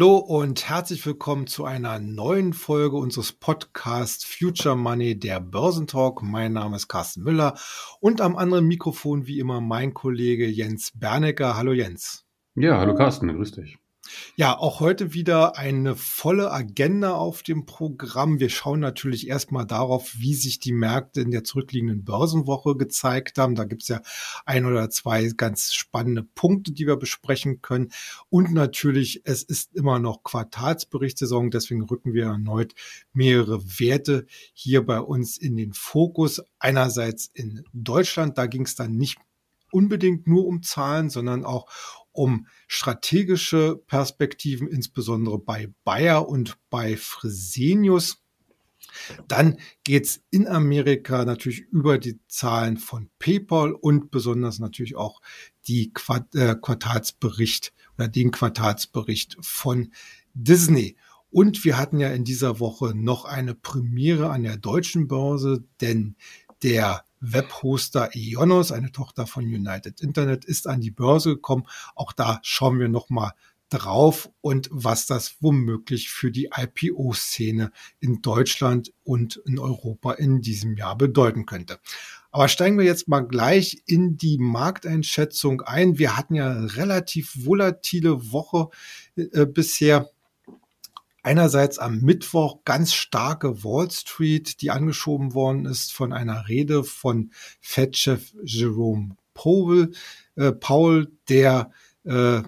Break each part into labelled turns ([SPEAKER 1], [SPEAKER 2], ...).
[SPEAKER 1] Hallo und herzlich willkommen zu einer neuen Folge unseres Podcasts Future Money, der Börsentalk. Mein Name ist Carsten Müller und am anderen Mikrofon wie immer mein Kollege Jens Bernecker. Hallo Jens.
[SPEAKER 2] Ja, hallo Carsten, grüß dich.
[SPEAKER 1] Ja, auch heute wieder eine volle Agenda auf dem Programm. Wir schauen natürlich erstmal darauf, wie sich die Märkte in der zurückliegenden Börsenwoche gezeigt haben. Da gibt es ja ein oder zwei ganz spannende Punkte, die wir besprechen können. Und natürlich, es ist immer noch Quartalsberichtssaison, deswegen rücken wir erneut mehrere Werte hier bei uns in den Fokus. Einerseits in Deutschland, da ging es dann nicht unbedingt nur um Zahlen, sondern auch um strategische Perspektiven, insbesondere bei Bayer und bei Fresenius. Dann geht's in Amerika natürlich über die Zahlen von PayPal und besonders natürlich auch die äh, Quartalsbericht oder den Quartalsbericht von Disney. Und wir hatten ja in dieser Woche noch eine Premiere an der deutschen Börse, denn der Webhoster Ionos, eine Tochter von United Internet, ist an die Börse gekommen. Auch da schauen wir nochmal drauf und was das womöglich für die IPO-Szene in Deutschland und in Europa in diesem Jahr bedeuten könnte. Aber steigen wir jetzt mal gleich in die Markteinschätzung ein. Wir hatten ja relativ volatile Woche äh, bisher einerseits am Mittwoch ganz starke Wall Street, die angeschoben worden ist von einer Rede von Fed-Chef Jerome Powell, äh, Paul, der äh,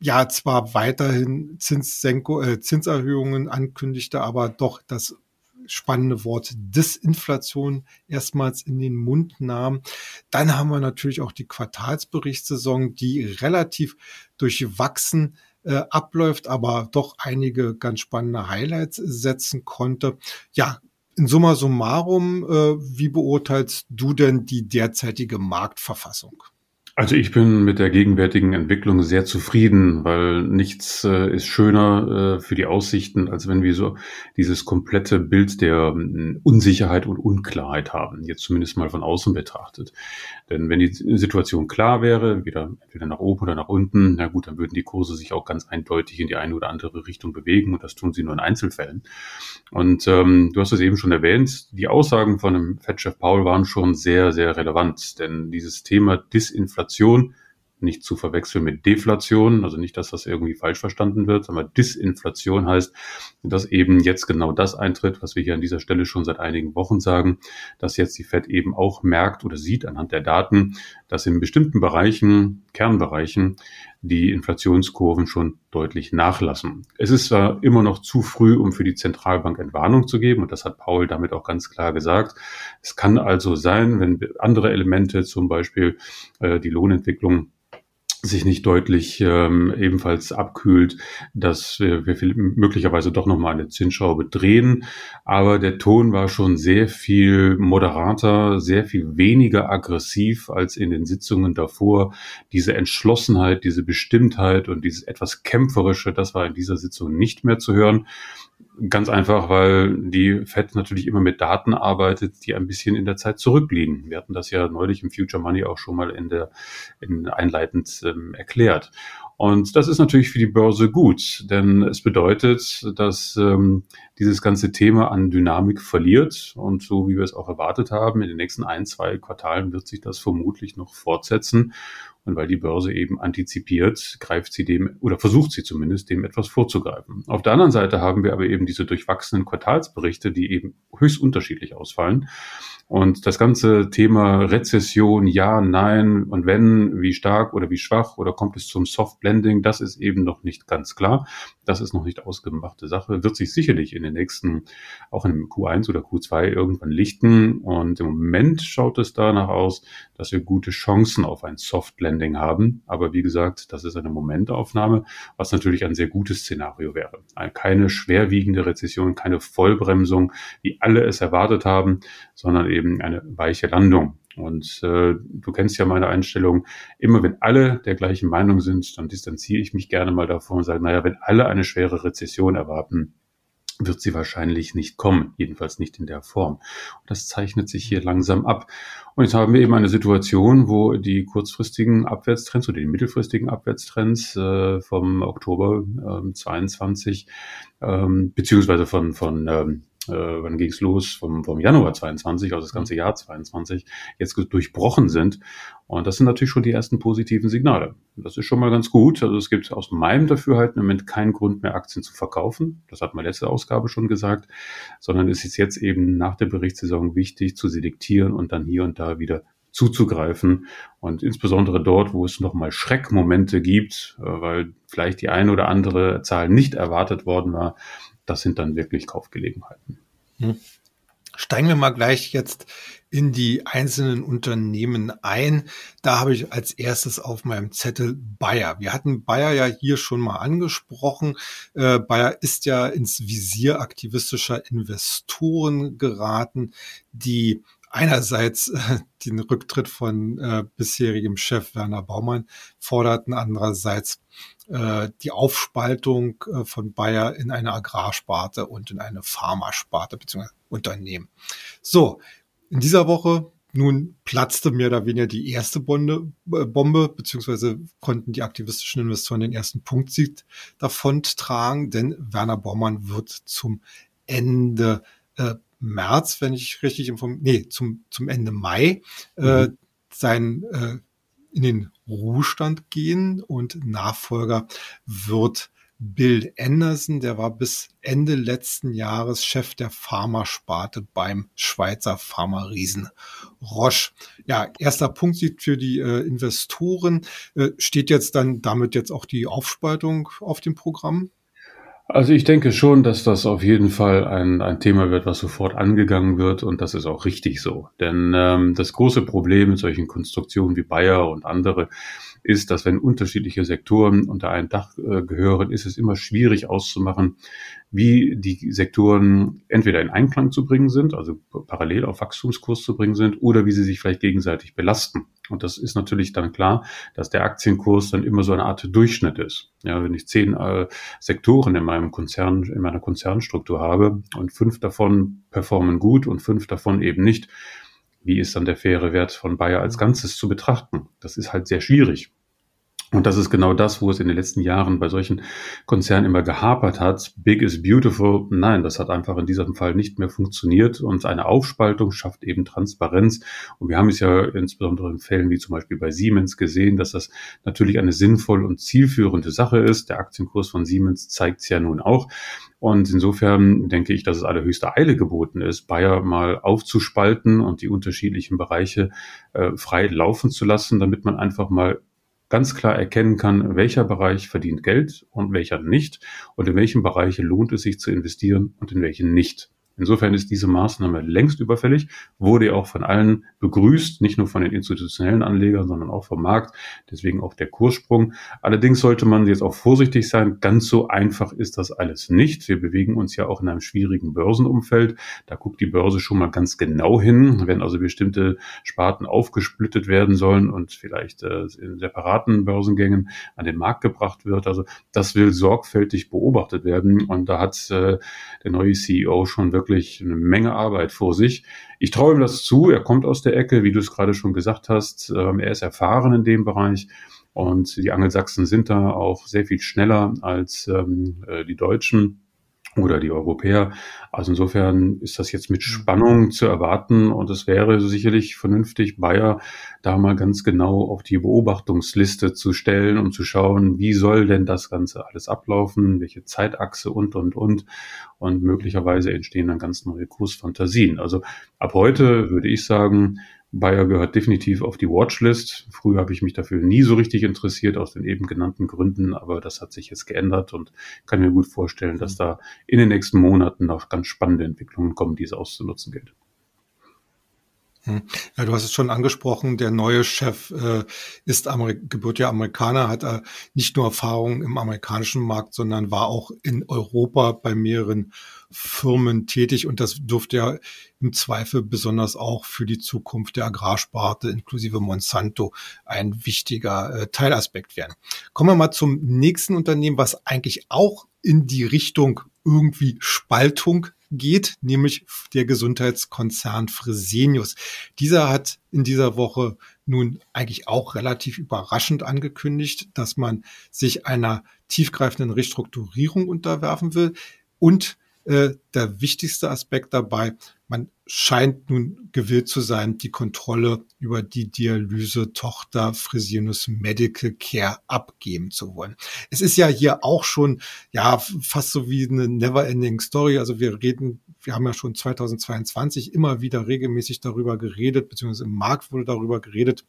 [SPEAKER 1] ja zwar weiterhin Zinssenko, äh, Zinserhöhungen ankündigte, aber doch das spannende Wort Disinflation erstmals in den Mund nahm. Dann haben wir natürlich auch die Quartalsberichtssaison, die relativ durchwachsen äh, abläuft, aber doch einige ganz spannende Highlights setzen konnte. Ja, in summa summarum, äh, wie beurteilst du denn die derzeitige Marktverfassung?
[SPEAKER 2] Also ich bin mit der gegenwärtigen Entwicklung sehr zufrieden, weil nichts äh, ist schöner äh, für die Aussichten, als wenn wir so dieses komplette Bild der äh, Unsicherheit und Unklarheit haben, jetzt zumindest mal von außen betrachtet. Denn wenn die Situation klar wäre, wieder entweder nach oben oder nach unten, na gut, dann würden die Kurse sich auch ganz eindeutig in die eine oder andere Richtung bewegen und das tun sie nur in Einzelfällen. Und ähm, du hast es eben schon erwähnt, die Aussagen von dem Fed-Chef Paul waren schon sehr, sehr relevant, denn dieses Thema Disinflation Inflation, nicht zu verwechseln mit Deflation, also nicht, dass das irgendwie falsch verstanden wird, sondern Disinflation heißt, dass eben jetzt genau das eintritt, was wir hier an dieser Stelle schon seit einigen Wochen sagen, dass jetzt die Fed eben auch merkt oder sieht anhand der Daten, dass in bestimmten Bereichen, Kernbereichen, die Inflationskurven schon deutlich nachlassen. Es ist zwar immer noch zu früh, um für die Zentralbank Entwarnung zu geben, und das hat Paul damit auch ganz klar gesagt. Es kann also sein, wenn andere Elemente, zum Beispiel äh, die Lohnentwicklung, sich nicht deutlich ähm, ebenfalls abkühlt, dass wir, wir möglicherweise doch nochmal eine Zinsschraube drehen. Aber der Ton war schon sehr viel moderater, sehr viel weniger aggressiv als in den Sitzungen davor. Diese Entschlossenheit, diese Bestimmtheit und dieses etwas kämpferische, das war in dieser Sitzung nicht mehr zu hören. Ganz einfach, weil die FED natürlich immer mit Daten arbeitet, die ein bisschen in der Zeit zurückliegen. Wir hatten das ja neulich im Future Money auch schon mal in der in einleitend ähm, erklärt. Und das ist natürlich für die Börse gut, denn es bedeutet, dass ähm, dieses ganze Thema an Dynamik verliert. Und so wie wir es auch erwartet haben, in den nächsten ein, zwei Quartalen wird sich das vermutlich noch fortsetzen. Und weil die Börse eben antizipiert, greift sie dem oder versucht sie zumindest dem etwas vorzugreifen. Auf der anderen Seite haben wir aber eben diese durchwachsenen Quartalsberichte, die eben höchst unterschiedlich ausfallen. Und das ganze Thema Rezession, ja, nein und wenn, wie stark oder wie schwach oder kommt es zum Soft Blending, das ist eben noch nicht ganz klar. Das ist noch nicht ausgemachte Sache, wird sich sicherlich in den nächsten, auch in Q1 oder Q2 irgendwann lichten. Und im Moment schaut es danach aus, dass wir gute Chancen auf ein Soft Landing haben. Aber wie gesagt, das ist eine Momentaufnahme, was natürlich ein sehr gutes Szenario wäre. Keine schwerwiegende Rezession, keine Vollbremsung, wie alle es erwartet haben, sondern eben eine weiche Landung. Und äh, du kennst ja meine Einstellung, immer wenn alle der gleichen Meinung sind, dann distanziere ich mich gerne mal davon und sage, naja, wenn alle eine schwere Rezession erwarten, wird sie wahrscheinlich nicht kommen, jedenfalls nicht in der Form. Und das zeichnet sich hier langsam ab. Und jetzt haben wir eben eine Situation, wo die kurzfristigen Abwärtstrends oder die mittelfristigen Abwärtstrends äh, vom Oktober äh, 22 ähm, beziehungsweise von, von ähm, äh, wann ging es los? Vom, vom Januar 22, also das ganze Jahr 22, jetzt durchbrochen sind. Und das sind natürlich schon die ersten positiven Signale. Das ist schon mal ganz gut. Also es gibt aus meinem Dafürhalten im Moment keinen Grund mehr, Aktien zu verkaufen. Das hat man letzte Ausgabe schon gesagt. Sondern es ist jetzt eben nach der Berichtssaison wichtig zu selektieren und dann hier und da wieder zuzugreifen und insbesondere dort, wo es nochmal Schreckmomente gibt, äh, weil vielleicht die eine oder andere Zahl nicht erwartet worden war, das sind dann wirklich Kaufgelegenheiten. Hm.
[SPEAKER 1] Steigen wir mal gleich jetzt in die einzelnen Unternehmen ein. Da habe ich als erstes auf meinem Zettel Bayer. Wir hatten Bayer ja hier schon mal angesprochen. Äh, Bayer ist ja ins Visier aktivistischer Investoren geraten, die einerseits äh, den Rücktritt von äh, bisherigem Chef Werner Baumann forderten, andererseits die Aufspaltung äh, von Bayer in eine Agrarsparte und in eine Pharmasparte bzw. Unternehmen. So, in dieser Woche nun platzte mehr oder weniger die erste Bombe, äh, Bombe beziehungsweise konnten die aktivistischen Investoren den ersten Punktsieg davon tragen, denn Werner Baumann wird zum Ende äh, März, wenn ich richtig informiert, nee, zum, zum Ende Mai äh, mhm. sein äh, in den Ruhestand gehen und Nachfolger wird Bill Anderson, der war bis Ende letzten Jahres Chef der Pharmasparte beim Schweizer Pharma-Riesen Roche. Ja, erster Punkt sieht für die äh, Investoren. Äh, steht jetzt dann damit jetzt auch die Aufspaltung auf dem Programm?
[SPEAKER 2] Also ich denke schon, dass das auf jeden Fall ein, ein Thema wird, was sofort angegangen wird und das ist auch richtig so. Denn ähm, das große Problem mit solchen Konstruktionen wie Bayer und andere ist, dass wenn unterschiedliche Sektoren unter ein Dach äh, gehören, ist es immer schwierig auszumachen, wie die Sektoren entweder in Einklang zu bringen sind, also parallel auf Wachstumskurs zu bringen sind, oder wie sie sich vielleicht gegenseitig belasten. Und das ist natürlich dann klar, dass der Aktienkurs dann immer so eine Art Durchschnitt ist. Ja, wenn ich zehn äh, Sektoren in meinem Konzern, in meiner Konzernstruktur habe und fünf davon performen gut und fünf davon eben nicht, wie ist dann der faire Wert von Bayer als Ganzes zu betrachten? Das ist halt sehr schwierig. Und das ist genau das, wo es in den letzten Jahren bei solchen Konzernen immer gehapert hat. Big is beautiful. Nein, das hat einfach in diesem Fall nicht mehr funktioniert. Und eine Aufspaltung schafft eben Transparenz. Und wir haben es ja insbesondere in Fällen wie zum Beispiel bei Siemens gesehen, dass das natürlich eine sinnvoll und zielführende Sache ist. Der Aktienkurs von Siemens zeigt es ja nun auch. Und insofern denke ich, dass es allerhöchste Eile geboten ist, Bayer mal aufzuspalten und die unterschiedlichen Bereiche äh, frei laufen zu lassen, damit man einfach mal ganz klar erkennen kann, welcher Bereich verdient Geld und welcher nicht und in welchen Bereichen lohnt es sich zu investieren und in welchen nicht. Insofern ist diese Maßnahme längst überfällig, wurde ja auch von allen begrüßt, nicht nur von den institutionellen Anlegern, sondern auch vom Markt. Deswegen auch der Kurssprung. Allerdings sollte man jetzt auch vorsichtig sein. Ganz so einfach ist das alles nicht. Wir bewegen uns ja auch in einem schwierigen Börsenumfeld. Da guckt die Börse schon mal ganz genau hin. Wenn also bestimmte Sparten aufgesplittet werden sollen und vielleicht äh, in separaten Börsengängen an den Markt gebracht wird. Also das will sorgfältig beobachtet werden. Und da hat äh, der neue CEO schon wirklich wirklich eine Menge Arbeit vor sich. Ich traue ihm das zu. Er kommt aus der Ecke, wie du es gerade schon gesagt hast. Ähm, er ist erfahren in dem Bereich. Und die Angelsachsen sind da auch sehr viel schneller als ähm, äh, die Deutschen oder die Europäer. Also insofern ist das jetzt mit mhm. Spannung zu erwarten und es wäre sicherlich vernünftig, Bayer da mal ganz genau auf die Beobachtungsliste zu stellen und zu schauen, wie soll denn das Ganze alles ablaufen, welche Zeitachse und, und, und. Und möglicherweise entstehen dann ganz neue Kursfantasien. Also ab heute würde ich sagen, Bayer gehört definitiv auf die Watchlist. Früher habe ich mich dafür nie so richtig interessiert, aus den eben genannten Gründen, aber das hat sich jetzt geändert und kann mir gut vorstellen, dass da in den nächsten Monaten noch ganz spannende Entwicklungen kommen, die es auszunutzen gilt.
[SPEAKER 1] Hm. Ja, du hast es schon angesprochen, der neue Chef äh, ist Amerik gebürtiger Amerikaner, hat äh, nicht nur Erfahrung im amerikanischen Markt, sondern war auch in Europa bei mehreren Firmen tätig und das dürfte ja im Zweifel besonders auch für die Zukunft der Agrarsparte inklusive Monsanto ein wichtiger äh, Teilaspekt werden. Kommen wir mal zum nächsten Unternehmen, was eigentlich auch in die Richtung irgendwie Spaltung geht, nämlich der Gesundheitskonzern Fresenius. Dieser hat in dieser Woche nun eigentlich auch relativ überraschend angekündigt, dass man sich einer tiefgreifenden Restrukturierung unterwerfen will und äh, der wichtigste Aspekt dabei, man scheint nun gewillt zu sein, die Kontrolle über die Dialyse-Tochter Fresenius Medical Care abgeben zu wollen. Es ist ja hier auch schon, ja, fast so wie eine never-ending Story. Also wir reden, wir haben ja schon 2022 immer wieder regelmäßig darüber geredet, beziehungsweise im Markt wurde darüber geredet,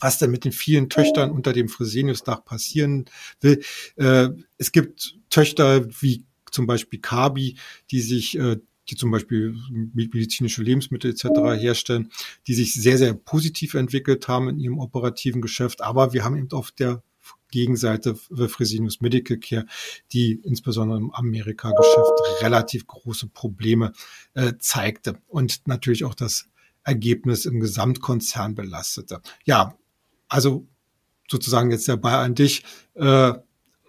[SPEAKER 1] was denn mit den vielen Töchtern unter dem Fresenius-Dach passieren will. Äh, es gibt Töchter wie zum Beispiel Kabi, die sich äh, die zum Beispiel medizinische Lebensmittel etc. herstellen, die sich sehr, sehr positiv entwickelt haben in ihrem operativen Geschäft. Aber wir haben eben auf der Gegenseite Fresenius Medical Care, die insbesondere im Amerika-Geschäft relativ große Probleme äh, zeigte und natürlich auch das Ergebnis im Gesamtkonzern belastete. Ja, also sozusagen jetzt der Ball an dich. Äh,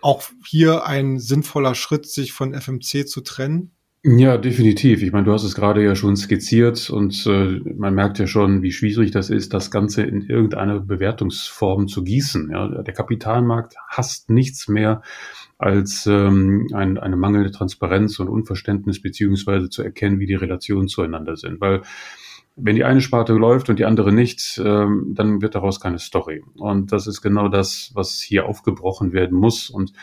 [SPEAKER 1] auch hier ein sinnvoller Schritt, sich von FMC zu trennen?
[SPEAKER 2] Ja, definitiv. Ich meine, du hast es gerade ja schon skizziert und äh, man merkt ja schon, wie schwierig das ist, das Ganze in irgendeine Bewertungsform zu gießen. Ja, der Kapitalmarkt hasst nichts mehr als ähm, ein, eine mangelnde Transparenz und Unverständnis beziehungsweise zu erkennen, wie die Relationen zueinander sind. Weil wenn die eine Sparte läuft und die andere nicht, ähm, dann wird daraus keine Story. Und das ist genau das, was hier aufgebrochen werden muss. Und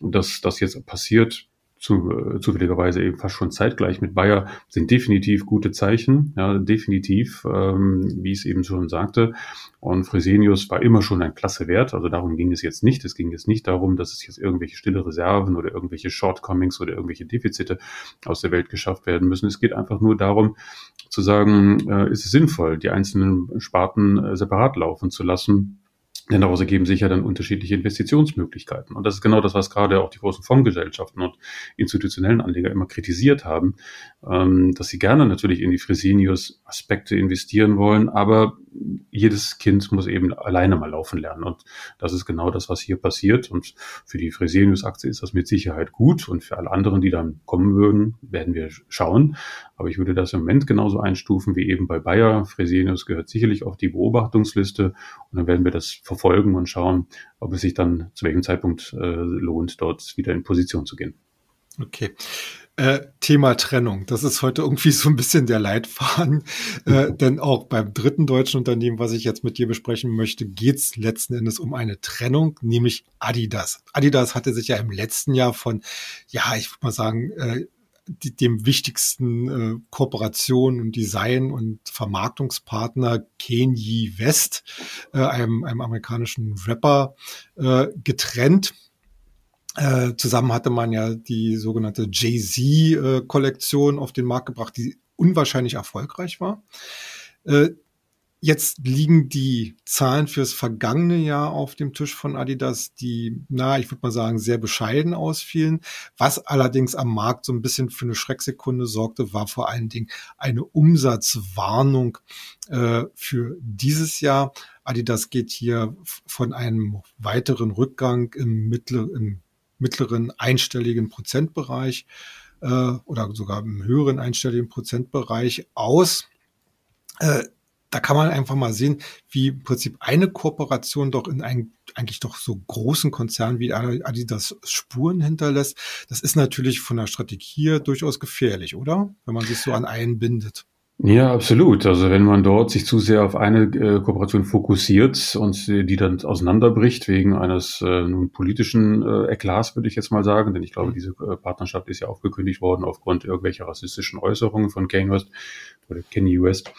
[SPEAKER 2] dass das jetzt passiert, zu, äh, zufälligerweise eben fast schon zeitgleich mit Bayer, sind definitiv gute Zeichen, ja, definitiv, ähm, wie ich es eben schon sagte. Und Fresenius war immer schon ein klasse Wert, also darum ging es jetzt nicht. Es ging jetzt nicht darum, dass es jetzt irgendwelche stille Reserven oder irgendwelche Shortcomings oder irgendwelche Defizite aus der Welt geschafft werden müssen. Es geht einfach nur darum, zu sagen, äh, ist es sinnvoll, die einzelnen Sparten äh, separat laufen zu lassen denn daraus ergeben sich ja dann unterschiedliche Investitionsmöglichkeiten. Und das ist genau das, was gerade auch die großen Fondsgesellschaften und institutionellen Anleger immer kritisiert haben, ähm, dass sie gerne natürlich in die Fresenius-Aspekte investieren wollen, aber jedes Kind muss eben alleine mal laufen lernen. Und das ist genau das, was hier passiert. Und für die Fresenius-Aktie ist das mit Sicherheit gut. Und für alle anderen, die dann kommen würden, werden wir schauen. Aber ich würde das im Moment genauso einstufen wie eben bei Bayer. Fresenius gehört sicherlich auf die Beobachtungsliste. Und dann werden wir das verfolgen und schauen, ob es sich dann zu welchem Zeitpunkt äh, lohnt, dort wieder in Position zu gehen.
[SPEAKER 1] Okay. Äh, Thema Trennung. Das ist heute irgendwie so ein bisschen der Leitfaden. Äh, denn auch beim dritten deutschen Unternehmen, was ich jetzt mit dir besprechen möchte, geht es letzten Endes um eine Trennung, nämlich Adidas. Adidas hatte sich ja im letzten Jahr von, ja, ich würde mal sagen, äh, die, dem wichtigsten äh, Kooperation und Design und Vermarktungspartner Kanye West, äh, einem, einem amerikanischen Rapper, äh, getrennt äh, zusammen hatte man ja die sogenannte Jay-Z-Kollektion auf den Markt gebracht, die unwahrscheinlich erfolgreich war. Äh, jetzt liegen die Zahlen fürs vergangene Jahr auf dem Tisch von Adidas, die, na, ich würde mal sagen, sehr bescheiden ausfielen. Was allerdings am Markt so ein bisschen für eine Schrecksekunde sorgte, war vor allen Dingen eine Umsatzwarnung äh, für dieses Jahr. Adidas geht hier von einem weiteren Rückgang im, mittleren, im mittleren einstelligen Prozentbereich äh, oder sogar im höheren einstelligen Prozentbereich aus. Äh, da kann man einfach mal sehen, wie im Prinzip eine Kooperation doch in einem eigentlich doch so großen Konzern wie Adidas Spuren hinterlässt. Das ist natürlich von der Strategie durchaus gefährlich, oder? Wenn man sich so an einen bindet.
[SPEAKER 2] Ja, absolut. Also wenn man dort sich zu sehr auf eine äh, Kooperation fokussiert und äh, die dann auseinanderbricht wegen eines äh, nun politischen äh, Eklats, würde ich jetzt mal sagen, denn ich glaube, mhm. diese äh, Partnerschaft ist ja aufgekündigt worden aufgrund irgendwelcher rassistischen Äußerungen von Kanye West oder Kanye West.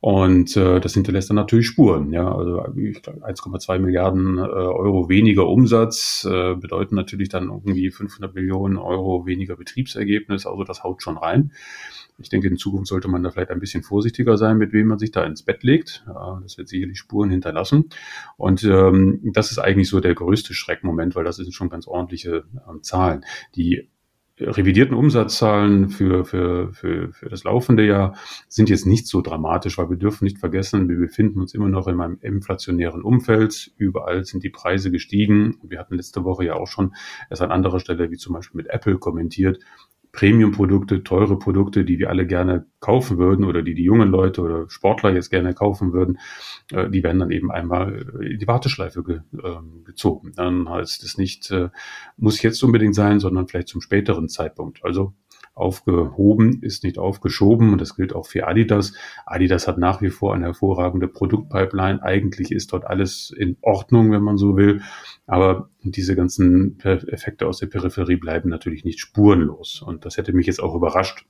[SPEAKER 2] Und äh, das hinterlässt dann natürlich Spuren. Ja, also 1,2 Milliarden äh, Euro weniger Umsatz äh, bedeuten natürlich dann irgendwie 500 Millionen Euro weniger Betriebsergebnis. Also das haut schon rein. Ich denke, in Zukunft sollte man da vielleicht ein bisschen vorsichtiger sein, mit wem man sich da ins Bett legt. Das wird sicherlich Spuren hinterlassen. Und ähm, das ist eigentlich so der größte Schreckmoment, weil das sind schon ganz ordentliche ähm, Zahlen. Die revidierten Umsatzzahlen für, für, für, für das laufende Jahr sind jetzt nicht so dramatisch, weil wir dürfen nicht vergessen, wir befinden uns immer noch in einem inflationären Umfeld. Überall sind die Preise gestiegen. Wir hatten letzte Woche ja auch schon erst an anderer Stelle, wie zum Beispiel mit Apple kommentiert, Premium-Produkte, teure Produkte, die wir alle gerne kaufen würden oder die die jungen Leute oder Sportler jetzt gerne kaufen würden, äh, die werden dann eben einmal in die Warteschleife ge, äh, gezogen. Dann heißt es nicht, äh, muss jetzt unbedingt sein, sondern vielleicht zum späteren Zeitpunkt. Also aufgehoben ist nicht aufgeschoben und das gilt auch für Adidas. Adidas hat nach wie vor eine hervorragende Produktpipeline. Eigentlich ist dort alles in Ordnung, wenn man so will. Aber diese ganzen Effekte aus der Peripherie bleiben natürlich nicht spurenlos. Und das hätte mich jetzt auch überrascht,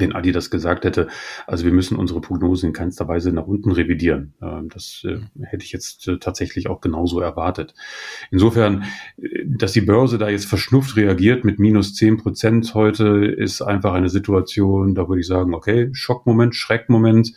[SPEAKER 2] wenn Adi das gesagt hätte, also wir müssen unsere Prognosen in keinster Weise nach unten revidieren. Ähm, das äh, hätte ich jetzt äh, tatsächlich auch genauso erwartet. Insofern, äh, dass die Börse da jetzt verschnupft reagiert mit minus zehn Prozent heute, ist einfach eine Situation, da würde ich sagen, okay, Schockmoment, Schreckmoment.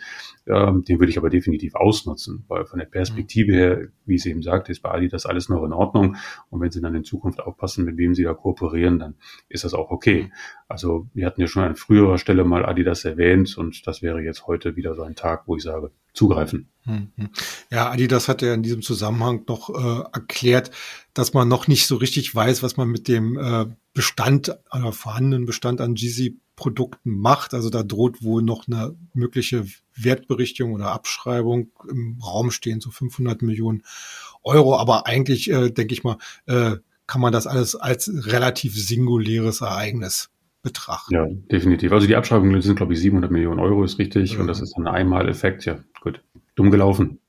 [SPEAKER 2] Ähm, den würde ich aber definitiv ausnutzen, weil von der Perspektive her, wie sie eben sagt, ist bei Adi das alles noch in Ordnung. Und wenn sie dann in Zukunft aufpassen, mit wem sie da kooperieren, dann ist das auch okay. Also wir hatten ja schon an früherer Stelle mal Adidas erwähnt und das wäre jetzt heute wieder so ein Tag, wo ich sage, zugreifen.
[SPEAKER 1] Mhm. Ja, Adidas hat ja in diesem Zusammenhang noch äh, erklärt, dass man noch nicht so richtig weiß, was man mit dem äh, Bestand oder vorhandenen Bestand an Yeezy Produkten macht. Also da droht wohl noch eine mögliche Wertberichtigung oder Abschreibung im Raum stehen, so 500 Millionen Euro. Aber eigentlich, äh, denke ich mal, äh, kann man das alles als relativ singuläres Ereignis betrachten.
[SPEAKER 2] Ja, definitiv. Also die Abschreibungen sind, glaube ich, 700 Millionen Euro ist richtig. Ja. Und das ist ein Einmaleffekt. Ja, gut. Dumm gelaufen.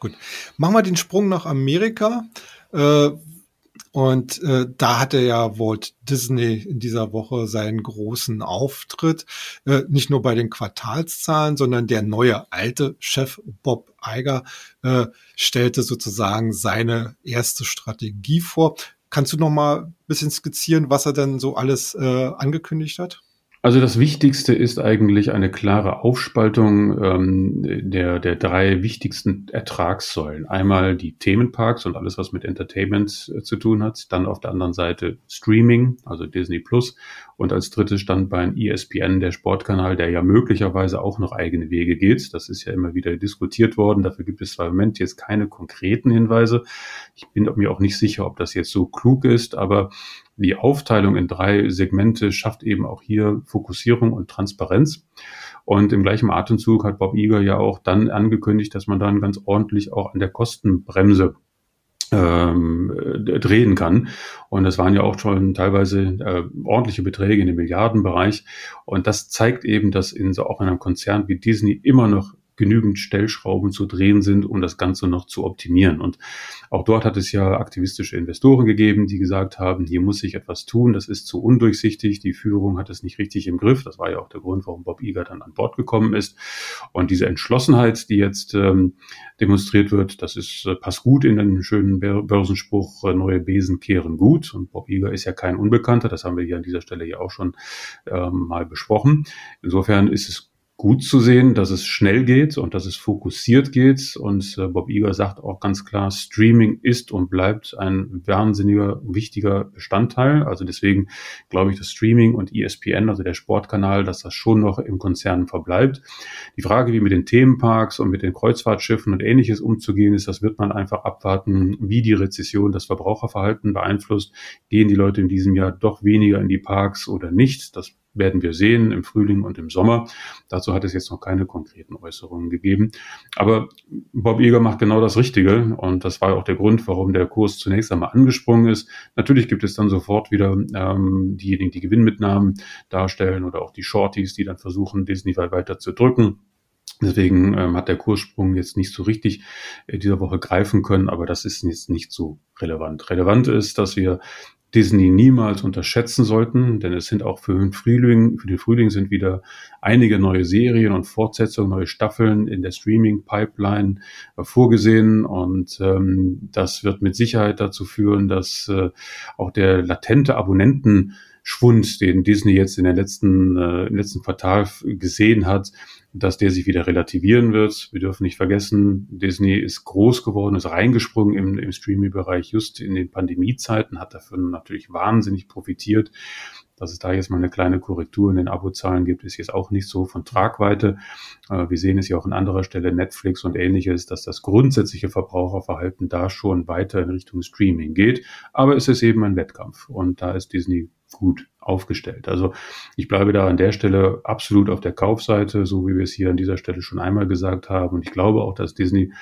[SPEAKER 1] Gut. Machen wir den Sprung nach Amerika. Äh, und äh, da hatte ja Walt Disney in dieser Woche seinen großen Auftritt. Äh, nicht nur bei den Quartalszahlen, sondern der neue alte Chef Bob Iger äh, stellte sozusagen seine erste Strategie vor. Kannst du noch mal ein bisschen skizzieren, was er denn so alles äh, angekündigt hat?
[SPEAKER 2] Also das Wichtigste ist eigentlich eine klare Aufspaltung ähm, der, der drei wichtigsten Ertragssäulen. Einmal die Themenparks und alles, was mit Entertainment äh, zu tun hat. Dann auf der anderen Seite Streaming, also Disney Plus. Und als drittes Standbein ESPN, der Sportkanal, der ja möglicherweise auch noch eigene Wege geht. Das ist ja immer wieder diskutiert worden. Dafür gibt es zwar im Moment jetzt keine konkreten Hinweise. Ich bin mir auch nicht sicher, ob das jetzt so klug ist, aber die Aufteilung in drei Segmente schafft eben auch hier Fokussierung und Transparenz. Und im gleichen Atemzug hat Bob Iger ja auch dann angekündigt, dass man dann ganz ordentlich auch an der Kostenbremse ähm, drehen kann. Und das waren ja auch schon teilweise äh, ordentliche Beträge in dem Milliardenbereich. Und das zeigt eben, dass in so auch in einem Konzern wie Disney immer noch genügend Stellschrauben zu drehen sind, um das Ganze noch zu optimieren. Und auch dort hat es ja aktivistische Investoren gegeben, die gesagt haben, hier muss sich etwas tun, das ist zu undurchsichtig, die Führung hat es nicht richtig im Griff. Das war ja auch der Grund, warum Bob Iger dann an Bord gekommen ist. Und diese Entschlossenheit, die jetzt ähm, demonstriert wird, das ist, äh, passt gut in den schönen Börsenspruch, äh, neue Besen kehren gut. Und Bob Iger ist ja kein Unbekannter, das haben wir hier an dieser Stelle ja auch schon ähm, mal besprochen. Insofern ist es gut zu sehen, dass es schnell geht und dass es fokussiert geht. Und äh, Bob Iger sagt auch ganz klar, Streaming ist und bleibt ein wahnsinniger, wichtiger Bestandteil. Also deswegen glaube ich, dass Streaming und ESPN, also der Sportkanal, dass das schon noch im Konzern verbleibt. Die Frage, wie mit den Themenparks und mit den Kreuzfahrtschiffen und ähnliches umzugehen ist, das wird man einfach abwarten, wie die Rezession das Verbraucherverhalten beeinflusst. Gehen die Leute in diesem Jahr doch weniger in die Parks oder nicht? Das werden wir sehen im Frühling und im Sommer. Dazu hat es jetzt noch keine konkreten Äußerungen gegeben. Aber Bob Eger macht genau das Richtige und das war auch der Grund, warum der Kurs zunächst einmal angesprungen ist. Natürlich gibt es dann sofort wieder ähm, diejenigen, die Gewinnmitnahmen darstellen oder auch die Shorties, die dann versuchen, Disney weiter zu drücken. Deswegen ähm, hat der Kurssprung jetzt nicht so richtig äh, dieser Woche greifen können, aber das ist jetzt nicht so relevant. Relevant ist, dass wir Disney niemals unterschätzen sollten, denn es sind auch für den Frühling, für den Frühling sind wieder einige neue Serien und Fortsetzungen, neue Staffeln in der Streaming-Pipeline äh, vorgesehen. Und ähm, das wird mit Sicherheit dazu führen, dass äh, auch der latente Abonnenten Schwund, den Disney jetzt in der letzten, äh, im letzten Quartal gesehen hat, dass der sich wieder relativieren wird. Wir dürfen nicht vergessen, Disney ist groß geworden, ist reingesprungen im, im Streaming-Bereich just in den Pandemiezeiten, hat dafür natürlich wahnsinnig profitiert. Dass es da jetzt mal eine kleine Korrektur in den Abozahlen gibt, ist jetzt auch nicht so von Tragweite. Äh, wir sehen es ja auch an anderer Stelle, Netflix und ähnliches, dass das grundsätzliche Verbraucherverhalten da schon weiter in Richtung Streaming geht. Aber es ist eben ein Wettkampf und da ist Disney gut aufgestellt. Also ich bleibe da an der Stelle absolut auf der Kaufseite, so wie wir es hier an dieser Stelle schon einmal gesagt haben. Und ich glaube auch, dass Disney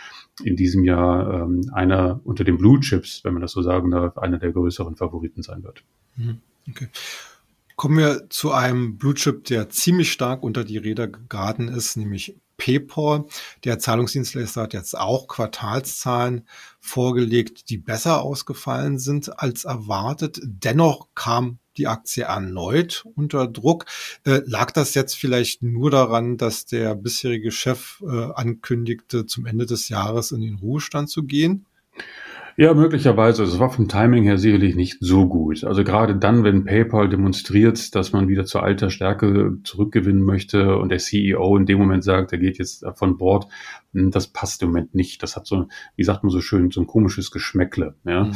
[SPEAKER 2] in diesem Jahr ähm, einer unter den Blue Chips, wenn man das so sagen darf, einer der größeren Favoriten sein wird.
[SPEAKER 1] Mhm. Okay. Kommen wir zu einem Blue Chip, der ziemlich stark unter die Räder geraten ist, nämlich PayPal. Der Zahlungsdienstleister hat jetzt auch Quartalszahlen vorgelegt, die besser ausgefallen sind als erwartet. Dennoch kam die Aktie erneut unter Druck. Äh, lag das jetzt vielleicht nur daran, dass der bisherige Chef äh, ankündigte, zum Ende des Jahres in den Ruhestand zu gehen?
[SPEAKER 2] Ja, möglicherweise. Es war vom Timing her sicherlich nicht so gut. Also gerade dann, wenn PayPal demonstriert, dass man wieder zur alter Stärke zurückgewinnen möchte und der CEO in dem Moment sagt, er geht jetzt von Bord, das passt im Moment nicht. Das hat so, wie sagt man so schön, so ein komisches Geschmäckle. Ja? Mhm.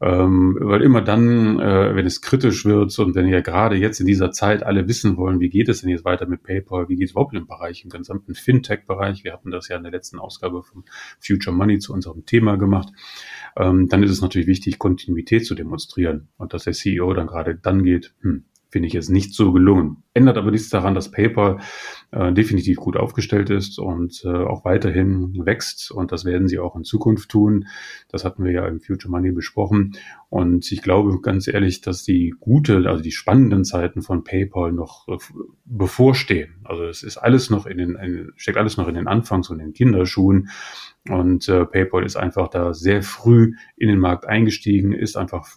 [SPEAKER 2] Ähm, weil immer dann, äh, wenn es kritisch wird und wenn ja gerade jetzt in dieser Zeit alle wissen wollen, wie geht es denn jetzt weiter mit PayPal, wie geht es überhaupt im Bereich, im gesamten Fintech-Bereich, wir hatten das ja in der letzten Ausgabe von Future Money zu unserem Thema gemacht, ähm, dann ist es natürlich wichtig, Kontinuität zu demonstrieren. Und dass der CEO dann gerade dann geht, hm, finde ich jetzt nicht so gelungen. Ändert aber nichts daran, dass PayPal äh, definitiv gut aufgestellt ist und äh, auch weiterhin wächst. Und das werden sie auch in Zukunft tun. Das hatten wir ja im Future Money besprochen. Und ich glaube ganz ehrlich, dass die gute, also die spannenden Zeiten von PayPal noch äh, bevorstehen. Also es ist alles noch in den, in, steckt alles noch in den Anfangs- und den Kinderschuhen. Und äh, PayPal ist einfach da sehr früh in den Markt eingestiegen, ist einfach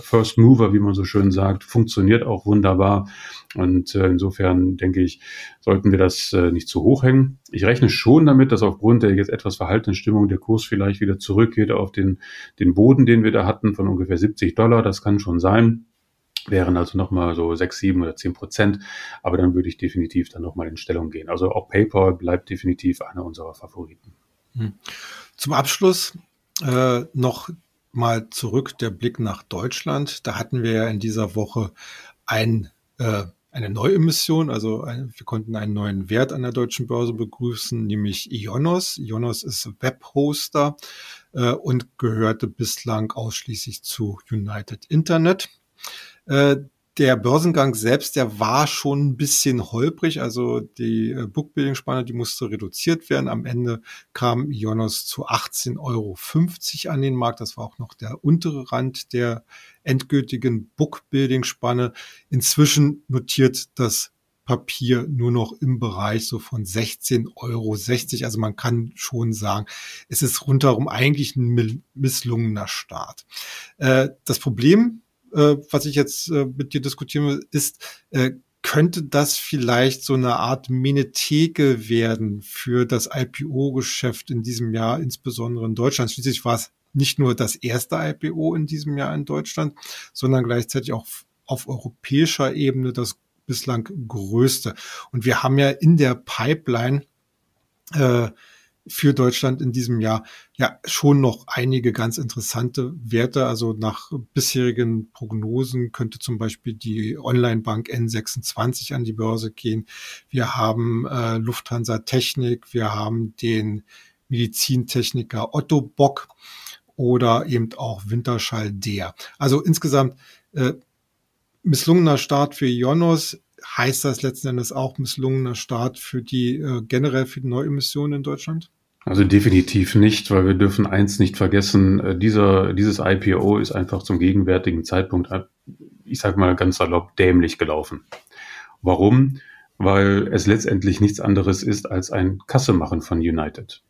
[SPEAKER 2] First Mover, wie man so schön sagt, funktioniert auch wunderbar. Und äh, insofern denke ich, sollten wir das äh, nicht zu hoch hängen. Ich rechne schon damit, dass aufgrund der jetzt etwas verhaltenen Stimmung der Kurs vielleicht wieder zurückgeht auf den, den Boden, den wir da hatten, von ungefähr 70 Dollar. Das kann schon sein wären also nochmal so sechs, sieben oder zehn Prozent. Aber dann würde ich definitiv dann nochmal in Stellung gehen. Also auch PayPal bleibt definitiv einer unserer Favoriten.
[SPEAKER 1] Hm. Zum Abschluss äh, noch mal zurück der Blick nach Deutschland. Da hatten wir ja in dieser Woche ein, äh, eine Neuemission, also ein, wir konnten einen neuen Wert an der deutschen Börse begrüßen, nämlich Ionos. Ionos ist Webhoster äh, und gehörte bislang ausschließlich zu United Internet. Äh, der Börsengang selbst, der war schon ein bisschen holprig. Also die äh, Bookbuilding-Spanne, die musste reduziert werden. Am Ende kam Ionos zu 18,50 Euro an den Markt. Das war auch noch der untere Rand der endgültigen Bookbuilding-Spanne. Inzwischen notiert das Papier nur noch im Bereich so von 16,60 Euro. Also man kann schon sagen, es ist rundherum eigentlich ein misslungener Start. Äh, das Problem äh, was ich jetzt äh, mit dir diskutieren will, ist, äh, könnte das vielleicht so eine Art Minetheke werden für das IPO-Geschäft in diesem Jahr, insbesondere in Deutschland? Schließlich war es nicht nur das erste IPO in diesem Jahr in Deutschland, sondern gleichzeitig auch auf europäischer Ebene das bislang größte. Und wir haben ja in der Pipeline äh, für Deutschland in diesem Jahr ja schon noch einige ganz interessante Werte. Also nach bisherigen Prognosen könnte zum Beispiel die Online-Bank N26 an die Börse gehen. Wir haben äh, Lufthansa Technik, wir haben den Medizintechniker Otto Bock oder eben auch Winterschall der. Also insgesamt äh, misslungener Start für Ionos heißt das letzten Endes auch misslungener Start für die äh, generell für die Neuemissionen in Deutschland?
[SPEAKER 2] Also definitiv nicht, weil wir dürfen eins nicht vergessen, äh, dieser, dieses IPO ist einfach zum gegenwärtigen Zeitpunkt, äh, ich sag mal ganz salopp, dämlich gelaufen. Warum? Weil es letztendlich nichts anderes ist als ein Kassemachen von United.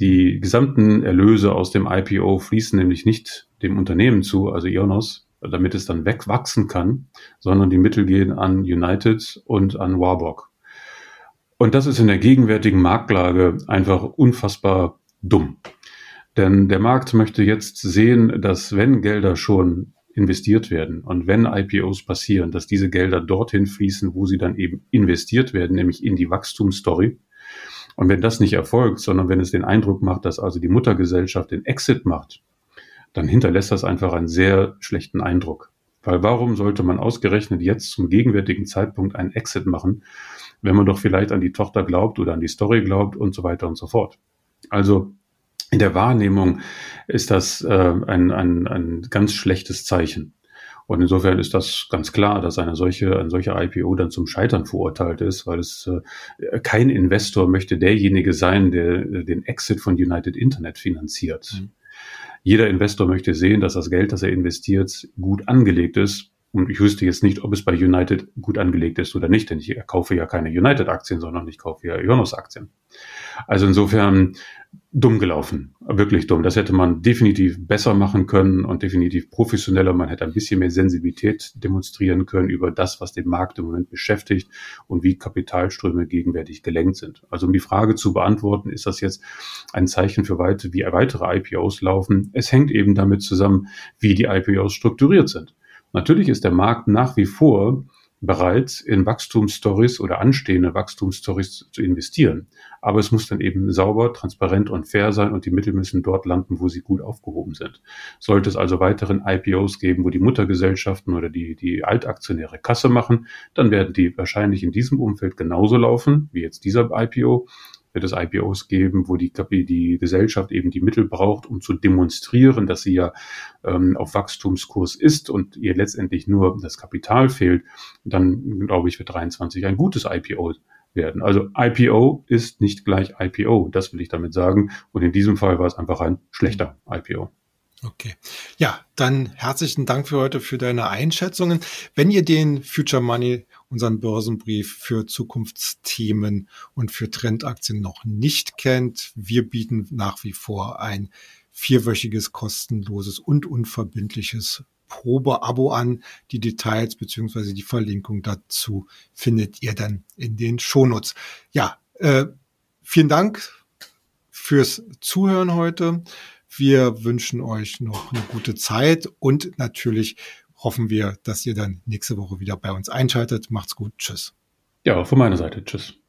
[SPEAKER 2] Die gesamten Erlöse aus dem IPO fließen nämlich nicht dem Unternehmen zu, also Ionos, damit es dann wegwachsen kann, sondern die Mittel gehen an United und an Warburg. Und das ist in der gegenwärtigen Marktlage einfach unfassbar dumm. Denn der Markt möchte jetzt sehen, dass wenn Gelder schon investiert werden und wenn IPOs passieren, dass diese Gelder dorthin fließen, wo sie dann eben investiert werden, nämlich in die Wachstumsstory. Und wenn das nicht erfolgt, sondern wenn es den Eindruck macht, dass also die Muttergesellschaft den Exit macht, dann hinterlässt das einfach einen sehr schlechten Eindruck. Weil warum sollte man ausgerechnet jetzt zum gegenwärtigen Zeitpunkt einen Exit machen, wenn man doch vielleicht an die Tochter glaubt oder an die Story glaubt und so weiter und so fort. Also in der Wahrnehmung ist das äh, ein, ein, ein ganz schlechtes Zeichen. Und insofern ist das ganz klar, dass eine solche, ein solcher IPO dann zum Scheitern verurteilt ist, weil es äh, kein Investor möchte derjenige sein, der äh, den Exit von United Internet finanziert. Mhm. Jeder Investor möchte sehen, dass das Geld, das er investiert, gut angelegt ist. Und ich wüsste jetzt nicht, ob es bei United gut angelegt ist oder nicht, denn ich kaufe ja keine United-Aktien, sondern ich kaufe ja Ionos-Aktien. Also insofern dumm gelaufen, wirklich dumm. Das hätte man definitiv besser machen können und definitiv professioneller. Man hätte ein bisschen mehr Sensibilität demonstrieren können über das, was den Markt im Moment beschäftigt und wie Kapitalströme gegenwärtig gelenkt sind. Also um die Frage zu beantworten, ist das jetzt ein Zeichen für weite, wie weitere IPOs laufen? Es hängt eben damit zusammen, wie die IPOs strukturiert sind. Natürlich ist der Markt nach wie vor bereit, in Wachstumsstories oder anstehende Wachstumsstories zu investieren. Aber es muss dann eben sauber, transparent und fair sein und die Mittel müssen dort landen, wo sie gut aufgehoben sind. Sollte es also weiteren IPOs geben, wo die Muttergesellschaften oder die, die Altaktionäre Kasse machen, dann werden die wahrscheinlich in diesem Umfeld genauso laufen wie jetzt dieser IPO wird es IPOs geben, wo die, die Gesellschaft eben die Mittel braucht, um zu demonstrieren, dass sie ja ähm, auf Wachstumskurs ist und ihr letztendlich nur das Kapital fehlt, dann glaube ich, wird 23 ein gutes IPO werden. Also IPO ist nicht gleich IPO, das will ich damit sagen. Und in diesem Fall war es einfach ein schlechter IPO.
[SPEAKER 1] Okay. Ja, dann herzlichen Dank für heute für deine Einschätzungen. Wenn ihr den Future Money, unseren Börsenbrief für Zukunftsthemen und für Trendaktien noch nicht kennt, wir bieten nach wie vor ein vierwöchiges kostenloses und unverbindliches Probeabo an. Die Details beziehungsweise die Verlinkung dazu findet ihr dann in den Shownotes. Ja, äh, vielen Dank fürs Zuhören heute. Wir wünschen euch noch eine gute Zeit und natürlich hoffen wir, dass ihr dann nächste Woche wieder bei uns einschaltet. Macht's gut. Tschüss.
[SPEAKER 2] Ja, von meiner Seite. Tschüss.